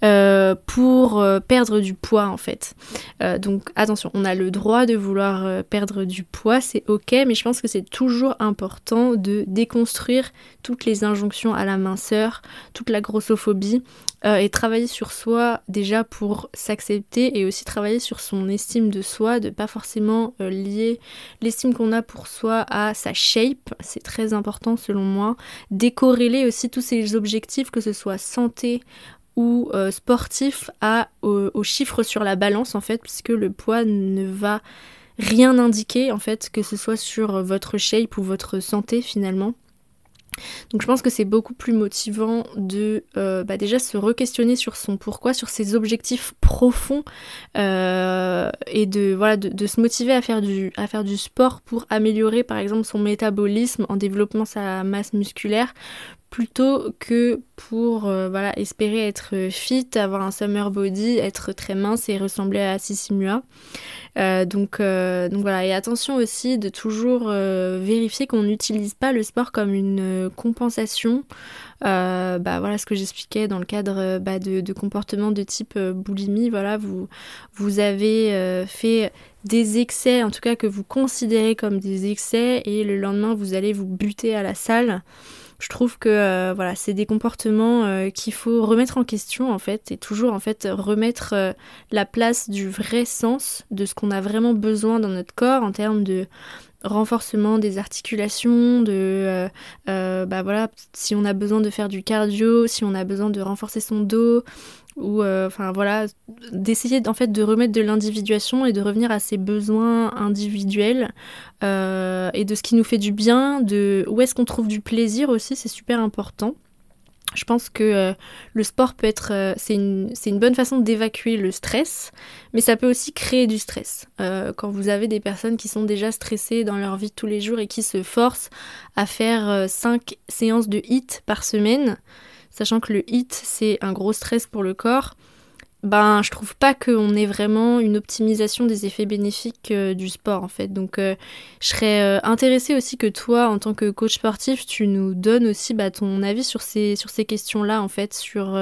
euh, pour euh, perdre du poids en fait. Euh, donc attention, on a le droit de vouloir perdre du poids, c'est ok, mais je pense que c'est toujours important de déconstruire toutes les injonctions à la minceur, toute la grossophobie et travailler sur soi déjà pour s'accepter et aussi travailler sur son estime de soi, de pas forcément lier l'estime qu'on a pour soi à sa shape, c'est très important selon moi, décorréler aussi tous ces objectifs, que ce soit santé, ou euh, sportif à, au, chiffre sur la balance en fait, puisque le poids ne va rien indiquer en fait, que ce soit sur votre shape ou votre santé finalement. Donc je pense que c'est beaucoup plus motivant de euh, bah, déjà se re-questionner sur son pourquoi, sur ses objectifs profonds euh, et de, voilà, de, de, se motiver à faire, du, à faire du sport pour améliorer par exemple son métabolisme en développant sa masse musculaire plutôt que pour voilà, espérer être fit, avoir un summer body, être très mince et ressembler à Sissi Mua. donc, donc voilà, et attention aussi de toujours vérifier qu'on n'utilise pas le sport comme une compensation euh, bah, voilà ce que j'expliquais dans le cadre euh, bah, de, de comportements de type euh, boulimie. Voilà, vous, vous avez fait des excès, en tout cas que vous considérez comme des excès, et le lendemain vous allez vous buter à la salle. Je trouve que voilà, c'est des comportements qu'il faut remettre en question en fait, et toujours en fait remettre la place du vrai sens de ce qu'on a vraiment besoin dans notre corps en termes de renforcement des articulations, de euh, euh, bah voilà, si on a besoin de faire du cardio, si on a besoin de renforcer son dos, ou euh, voilà, d'essayer en fait de remettre de l'individuation et de revenir à ses besoins individuels et de ce qui nous fait du bien, de où est-ce qu'on trouve du plaisir aussi, c'est super important. Je pense que euh, le sport peut être, euh, c'est une, une, bonne façon d'évacuer le stress, mais ça peut aussi créer du stress. Euh, quand vous avez des personnes qui sont déjà stressées dans leur vie tous les jours et qui se forcent à faire 5 séances de HIT par semaine, sachant que le HIT c'est un gros stress pour le corps, ben je trouve pas qu'on ait vraiment une optimisation des effets bénéfiques euh, du sport en fait. Donc euh, je serais euh, intéressée aussi que toi en tant que coach sportif tu nous donnes aussi bah, ton avis sur ces, sur ces questions-là en fait, sur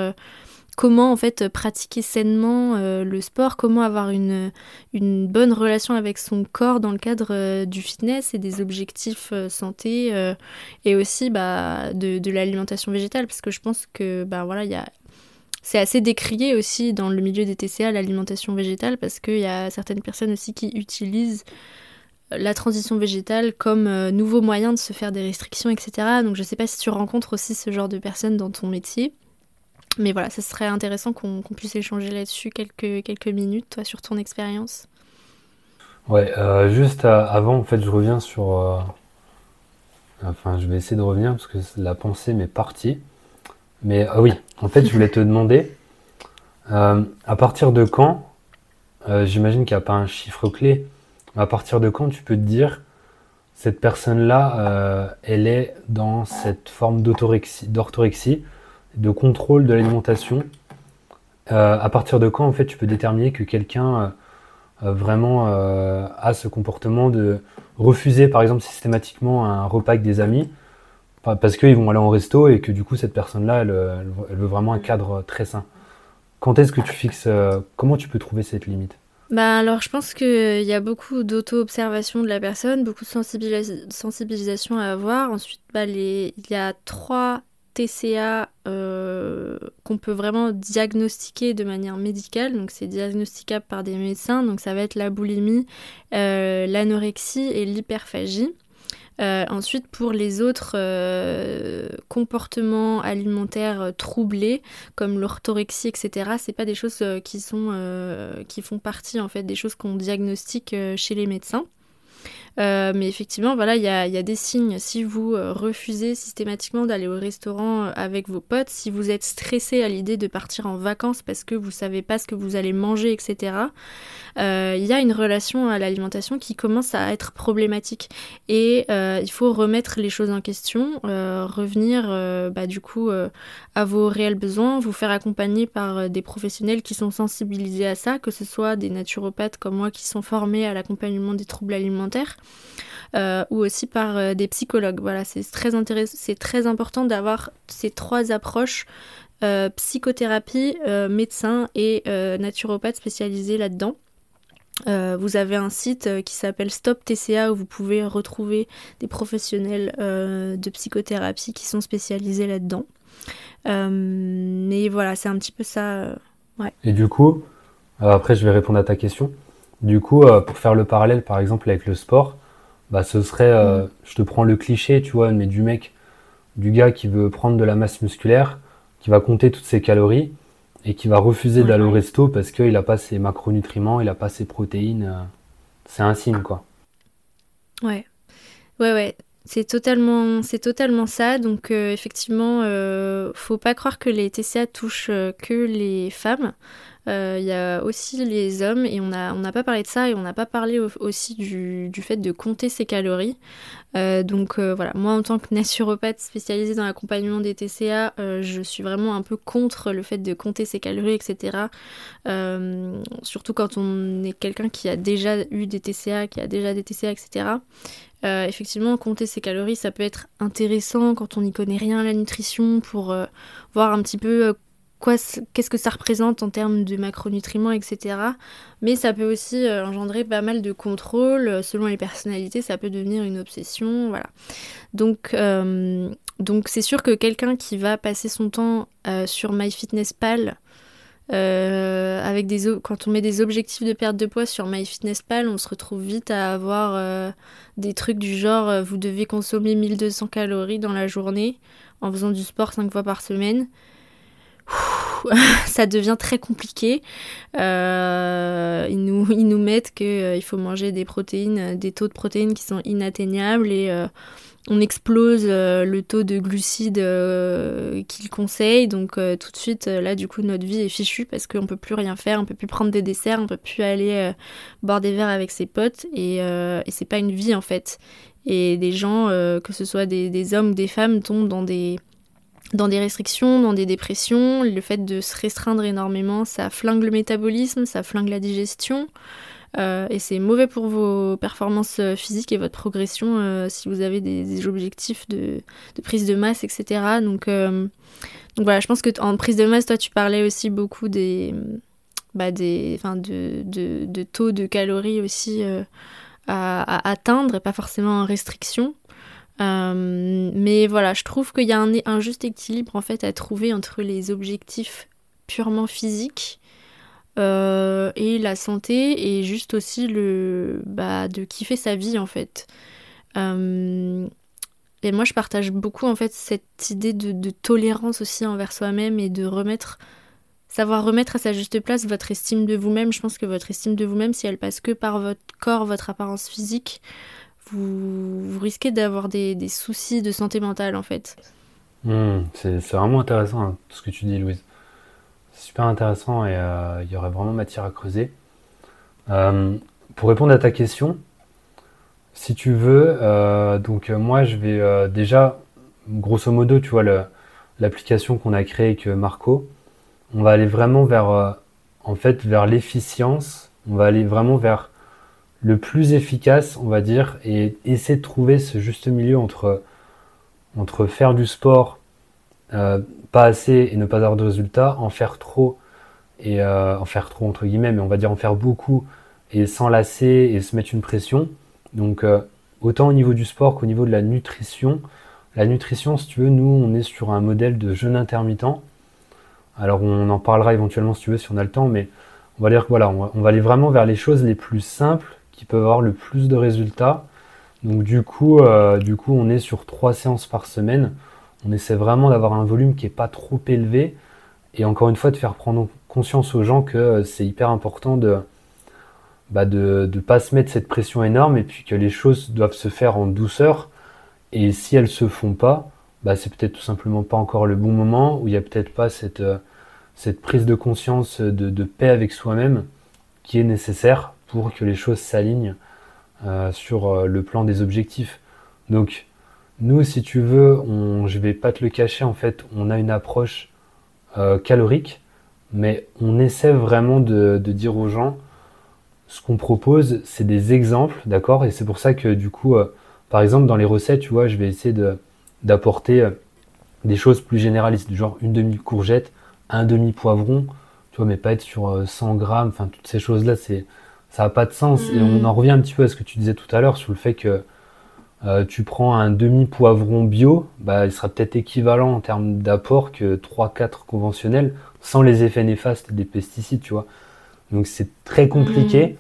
comment en fait pratiquer sainement le sport, comment avoir une, une bonne relation avec son corps dans le cadre du fitness et des objectifs santé et aussi bah, de, de l'alimentation végétale parce que je pense que bah, voilà il y a c'est assez décrié aussi dans le milieu des TCA, l'alimentation végétale, parce qu'il y a certaines personnes aussi qui utilisent la transition végétale comme euh, nouveau moyen de se faire des restrictions, etc. Donc je ne sais pas si tu rencontres aussi ce genre de personnes dans ton métier. Mais voilà, ça serait intéressant qu'on puisse échanger là-dessus quelques, minutes, toi, sur ton expérience. Ouais, euh, juste avant, en fait, je reviens sur... Euh, enfin, je vais essayer de revenir parce que la pensée m'est partie. Mais ah oui, en fait, je voulais te demander, euh, à partir de quand, euh, j'imagine qu'il n'y a pas un chiffre clé, à partir de quand tu peux te dire, cette personne-là, euh, elle est dans cette forme d'orthorexie, de contrôle de l'alimentation. à partir de quand, en fait, tu peux déterminer que quelqu'un vraiment a ce comportement de refuser, par exemple, systématiquement un repas avec des amis, parce qu'ils vont aller en resto et que du coup cette personne-là, elle, veut vraiment un cadre très sain. Quand est-ce que tu fixes, euh, comment tu peux trouver cette limite? Bah alors je pense qu'il y a beaucoup d'auto-observation de la personne, beaucoup de sensibilisation à avoir. Ensuite, bah, il y a trois TCA euh, qu'on peut vraiment diagnostiquer de manière médicale. Donc c'est diagnosticable par des médecins. Donc ça va être la boulimie, euh, l'anorexie et l'hyperphagie. Euh, ensuite, pour les autres euh, comportements alimentaires euh, troublés, comme l'orthorexie, etc., c'est pas des choses qui sont qui font partie en fait des choses qu'on diagnostique chez les médecins. Euh, mais effectivement, voilà, il y a, des signes. Si vous euh, refusez systématiquement d'aller au restaurant euh, avec vos potes, si vous êtes stressé à l'idée de partir en vacances parce que vous savez pas ce que vous allez manger, etc., il y a une relation à l'alimentation qui commence à être problématique. Et il faut remettre les choses en question, revenir bah, du coup à vos réels besoins, vous faire accompagner par des professionnels qui sont sensibilisés à ça, que ce soit des naturopathes comme moi qui sont formés à l'accompagnement des troubles alimentaires. Euh, ou aussi par euh, des psychologues. Voilà, c'est très intéressant, c'est très important d'avoir ces trois approches euh, psychothérapie, médecin et naturopathe spécialisés là-dedans. vous avez un site qui s'appelle Stop TCA où vous pouvez retrouver des professionnels de psychothérapie qui sont spécialisés là-dedans. mais voilà, c'est un petit peu ça. Et du coup, après je vais répondre à ta question. Du coup, pour faire le parallèle par exemple avec le sport, bah, ce serait, euh, mm. je te prends le cliché, tu vois, mais du mec, du gars qui veut prendre de la masse musculaire, qui va compter toutes ses calories et qui va refuser d'aller au resto parce qu'il n'a pas ses macronutriments, il n'a pas ses protéines. Euh, c'est un signe, quoi. Ouais. Ouais, ouais. C'est totalement, c'est totalement ça. Donc effectivement, faut pas croire que les TCA touchent que les femmes. Euh, il y a aussi les hommes, et on n'a on pas parlé de ça, et on n'a pas parlé aussi du, du, fait de compter ses calories. Euh, donc euh, voilà, moi en tant que naturopathe spécialisée dans l'accompagnement des TCA, je suis vraiment un peu contre le fait de compter ses calories, etc. surtout quand on est quelqu'un qui a déjà eu des TCA, qui a déjà des TCA, etc. effectivement, compter ses calories, ça peut être intéressant quand on n'y connaît rien à la nutrition pour voir un petit peu qu'est-ce que ça représente en termes de macronutriments, etc. Mais ça peut aussi euh, engendrer pas mal de contrôle. Euh, selon les personnalités, ça peut devenir une obsession. Voilà. Donc, euh, donc c'est sûr que quelqu'un qui va passer son temps sur MyFitnessPal, avec des quand on met des objectifs de perte de poids sur MyFitnessPal, on se retrouve vite à avoir des trucs du genre vous devez consommer 1200 calories dans la journée en faisant du sport 5 fois par semaine. ça devient très compliqué. Euh, ils, nous, mettent qu'il euh, faut manger des protéines, des taux de protéines qui sont inatteignables et euh, on explose le taux de glucides qu'ils conseillent. Donc tout de suite, là, du coup, notre vie est fichue parce qu'on peut plus rien faire, on peut plus prendre des desserts, on peut plus aller boire des verres avec ses potes et, et c'est pas une vie en fait. Et des gens, que ce soit des hommes ou des femmes, tombent dans des dans des restrictions, dans des dépressions. Le fait de se restreindre énormément, ça flingue le métabolisme, ça flingue la digestion. Euh, et c'est mauvais pour vos performances euh, physiques et votre progression euh, si vous avez des, objectifs de, prise de masse, etc. Donc, voilà, je pense que en prise de masse, toi, tu parlais aussi beaucoup des, bah des, de, de, taux de calories aussi à, atteindre et pas forcément en restriction. Euh, mais voilà, je trouve qu'il y a un, juste équilibre en fait à trouver entre les objectifs purement physiques euh, et la santé et juste aussi le bah, de kiffer sa vie en fait. Euh, et moi je partage beaucoup en fait cette idée de, de tolérance aussi envers soi-même et de remettre savoir remettre à sa juste place votre estime de vous-même. Je pense que votre estime de vous-même, si elle passe que par votre corps, votre apparence physique, vous, risquez d'avoir des, soucis de santé mentale en fait. Hmm, c'est vraiment intéressant hein, ce que tu dis Louise. C'est super intéressant et euh, il y aurait vraiment matière à creuser. Euh, pour répondre à ta question, si tu veux, euh, donc moi je vais déjà, grosso modo, tu vois, l'application qu'on a créée avec Marco, on va aller vraiment vers, en fait, vers l'efficience, on va aller vraiment vers le plus efficace, on va dire, et essayer de trouver ce juste milieu entre, faire du sport euh, pas assez et ne pas avoir de résultats, en faire trop et euh, en faire trop entre guillemets, mais on va dire en faire beaucoup et s'enlacer et se mettre une pression. Donc euh, autant au niveau du sport qu'au niveau de la nutrition. La nutrition, si tu veux, nous on est sur un modèle de jeûne intermittent. Alors on en parlera éventuellement si tu veux si on a le temps, mais on va dire que voilà, on va aller vraiment vers les choses les plus simples qui peuvent avoir le plus de résultats. Donc du coup, euh, du coup, on est sur trois séances par semaine. On essaie vraiment d'avoir un volume qui est pas trop élevé. Et encore une fois, de faire prendre conscience aux gens que euh, c'est hyper important de bah ne pas se mettre cette pression énorme et puis que les choses doivent se faire en douceur. Et si elles se font pas, bah c'est peut-être tout simplement pas encore le bon moment, où il n'y a peut-être pas cette, euh, prise de conscience de paix avec soi-même qui est nécessaire pour que les choses s'alignent euh, sur euh, le plan des objectifs. Donc, nous, si tu veux, on, je vais pas te le cacher, en fait, on a une approche euh, calorique, mais on essaie vraiment de, dire aux gens, ce qu'on propose, c'est des exemples, d'accord? Et c'est pour ça que du coup, par exemple, dans les recettes, tu vois, je vais essayer d'apporter des choses plus généralistes, genre une demi-courgette, un demi-poivron, tu vois, mais pas être sur 100 grammes, enfin, toutes ces choses-là, c'est ça n'a pas de sens. Et on mm. en revient un petit peu à ce que tu disais tout à l'heure sur le fait que euh, tu prends un demi-poivron bio, bah, il sera peut-être équivalent en termes d'apport que 3-4 conventionnels, sans les effets néfastes des pesticides, tu vois. Donc c'est très compliqué.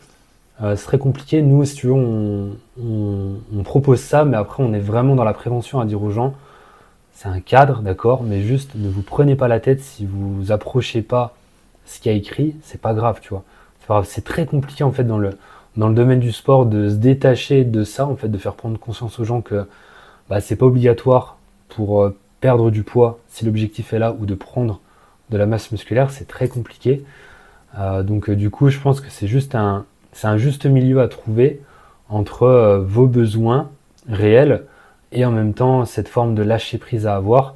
Mm. Euh, c'est très compliqué. Nous, si tu veux, on, on, propose ça, mais après, on est vraiment dans la prévention à dire aux gens, c'est un cadre, d'accord, mais juste ne vous prenez pas la tête si vous approchez pas ce qu'il y a écrit, c'est pas grave, tu vois c'est très compliqué en fait dans le, dans le domaine du sport de se détacher de ça, en fait, de faire prendre conscience aux gens que bah, c'est pas obligatoire pour euh, perdre du poids si l'objectif est là ou de prendre de la masse musculaire, c'est très compliqué. Euh, donc du coup, je pense que c'est juste un, c'est un juste milieu à trouver entre vos besoins réels et en même temps cette forme de lâcher prise à avoir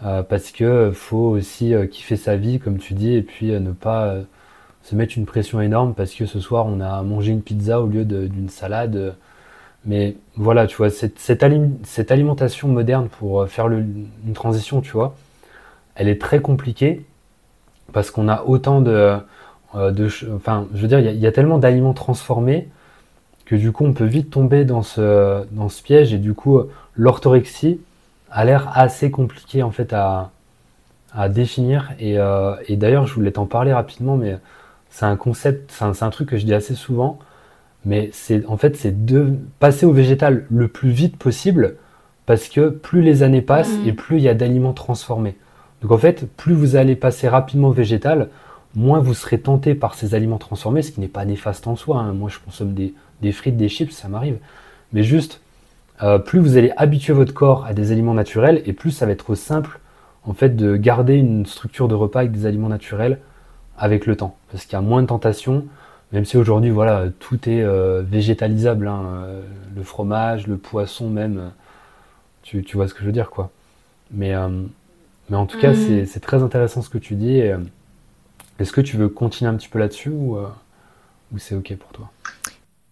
parce que faut aussi kiffer sa vie comme tu dis et puis ne pas se mettre une pression énorme parce que ce soir on a mangé une pizza au lieu d'une salade. Mais voilà, tu vois, cette, cette, alimentation moderne pour euh, faire une transition, tu vois, elle est très compliquée parce qu'on a autant de, euh, enfin, je veux dire, il y, a tellement d'aliments transformés que du coup on peut vite tomber dans ce, dans ce piège et du coup l'orthorexie a l'air assez compliqué en fait à, à définir et, euh, et d'ailleurs je voulais t'en parler rapidement mais c'est un concept, c'est un, truc que je dis assez souvent, mais c'est en fait c'est de passer au végétal le plus vite possible parce que plus les années passent mm. et plus il y a d'aliments transformés. Donc en fait, plus vous allez passer rapidement au végétal, moins vous serez tenté par ces aliments transformés, ce qui n'est pas néfaste en soi. Hein. Moi, je consomme des, frites, des chips, ça m'arrive. Mais juste, euh, plus vous allez habituer votre corps à des aliments naturels, et plus ça va être simple, en fait, de garder une structure de repas avec des aliments naturels avec le temps, parce qu'il y a moins de tentations, même si aujourd'hui, voilà, tout est euh, végétalisable, hein, euh, le fromage, le poisson même, euh, tu, tu, vois ce que je veux dire, quoi. Mais, mais en tout cas, mm. c'est très intéressant ce que tu dis. Est-ce que tu veux continuer un petit peu là-dessus ou, ou c'est ok pour toi?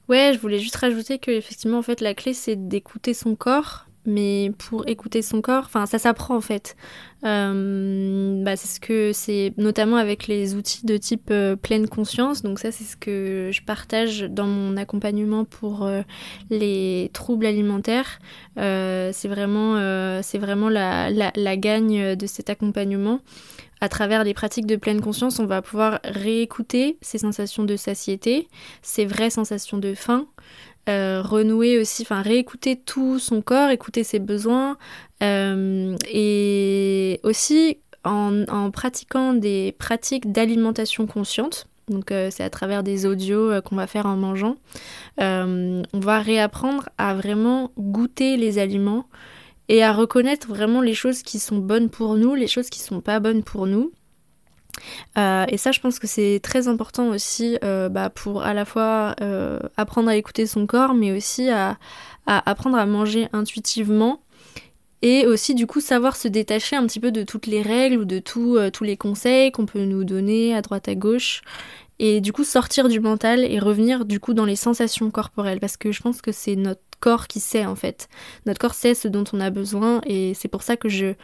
Ouais, je voulais juste rajouter que effectivement, en fait, la clé, c'est d'écouter son corps mais pour écouter son corps, enfin ça s'apprend en fait. Euh, bah, c'est ce que c'est notamment avec les outils de type euh, pleine conscience. Donc ça c'est ce que je partage dans mon accompagnement pour euh, les troubles alimentaires. c'est vraiment c'est vraiment la, la, la, gagne de cet accompagnement. À travers les pratiques de pleine conscience, on va pouvoir réécouter ces sensations de satiété, ces vraies sensations de faim, euh, renouer aussi, enfin réécouter tout son corps, écouter ses besoins euh, et aussi en, pratiquant des pratiques d'alimentation consciente. Donc euh, c'est à travers des audios qu'on va faire en mangeant. on va réapprendre à vraiment goûter les aliments et à reconnaître vraiment les choses qui sont bonnes pour nous, les choses qui sont pas bonnes pour nous. Euh, et ça, je pense que c'est très important aussi euh, bah, pour à la fois euh, apprendre à écouter son corps, mais aussi à, apprendre à manger intuitivement. Et aussi, du coup, savoir se détacher un petit peu de toutes les règles ou de tous les conseils qu'on peut nous donner à droite à gauche. Et du coup, sortir du mental et revenir du coup dans les sensations corporelles. Parce que je pense que c'est notre corps qui sait en fait. Notre corps sait ce dont on a besoin. Et c'est pour ça que je,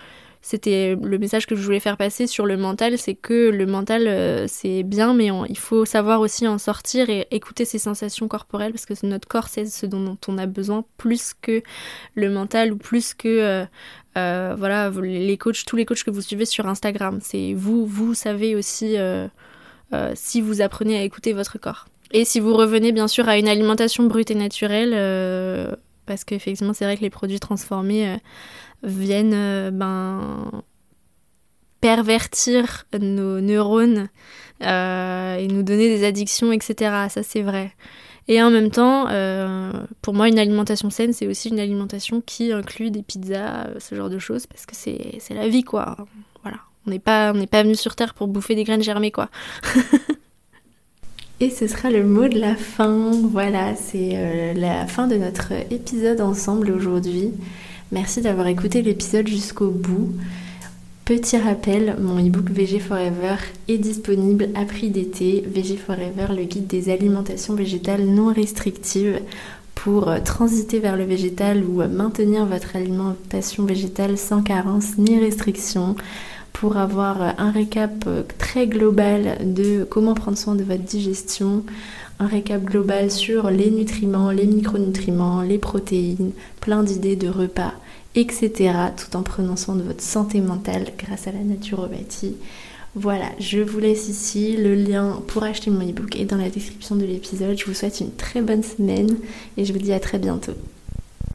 c'était le message que je voulais faire passer sur le mental, c'est que le mental euh, c'est bien, mais il faut savoir aussi en sortir et écouter ses sensations corporelles parce que notre corps c'est ce dont on a besoin plus que le mental ou plus que euh, euh, voilà les coachs, tous les coachs que vous suivez sur Instagram. C'est vous, vous savez aussi si vous apprenez à écouter votre corps. Et si vous revenez bien sûr à une alimentation brute et naturelle, parce qu'effectivement c'est vrai que les produits transformés viennent euh, ben, pervertir nos neurones euh, et nous donner des addictions, etc. Ça, c'est vrai. Et en même temps, euh, pour moi, une alimentation saine, c'est aussi une alimentation qui inclut des pizzas, ce genre de choses, parce que c'est la vie, quoi. Voilà. On n'est pas, pas venu sur Terre pour bouffer des graines germées, quoi. Et ce sera le mot de la fin. Voilà, c'est la fin de notre épisode ensemble aujourd'hui. Merci d'avoir écouté l'épisode jusqu'au bout. Petit rappel, mon e-book VG Forever est disponible à prix d'été. VG Forever, le guide des alimentations végétales non restrictives pour transiter vers le végétal ou maintenir votre alimentation végétale sans carence ni restriction pour avoir un récap très global de comment prendre soin de votre digestion, un récap global sur les nutriments, les micronutriments, les protéines, plein d'idées de repas, etc. tout en prenant soin de votre santé mentale grâce à la naturopathie. Voilà, je vous laisse ici. Le lien pour acheter mon ebook est dans la description de l'épisode. Je vous souhaite une très bonne semaine et je vous dis à très bientôt.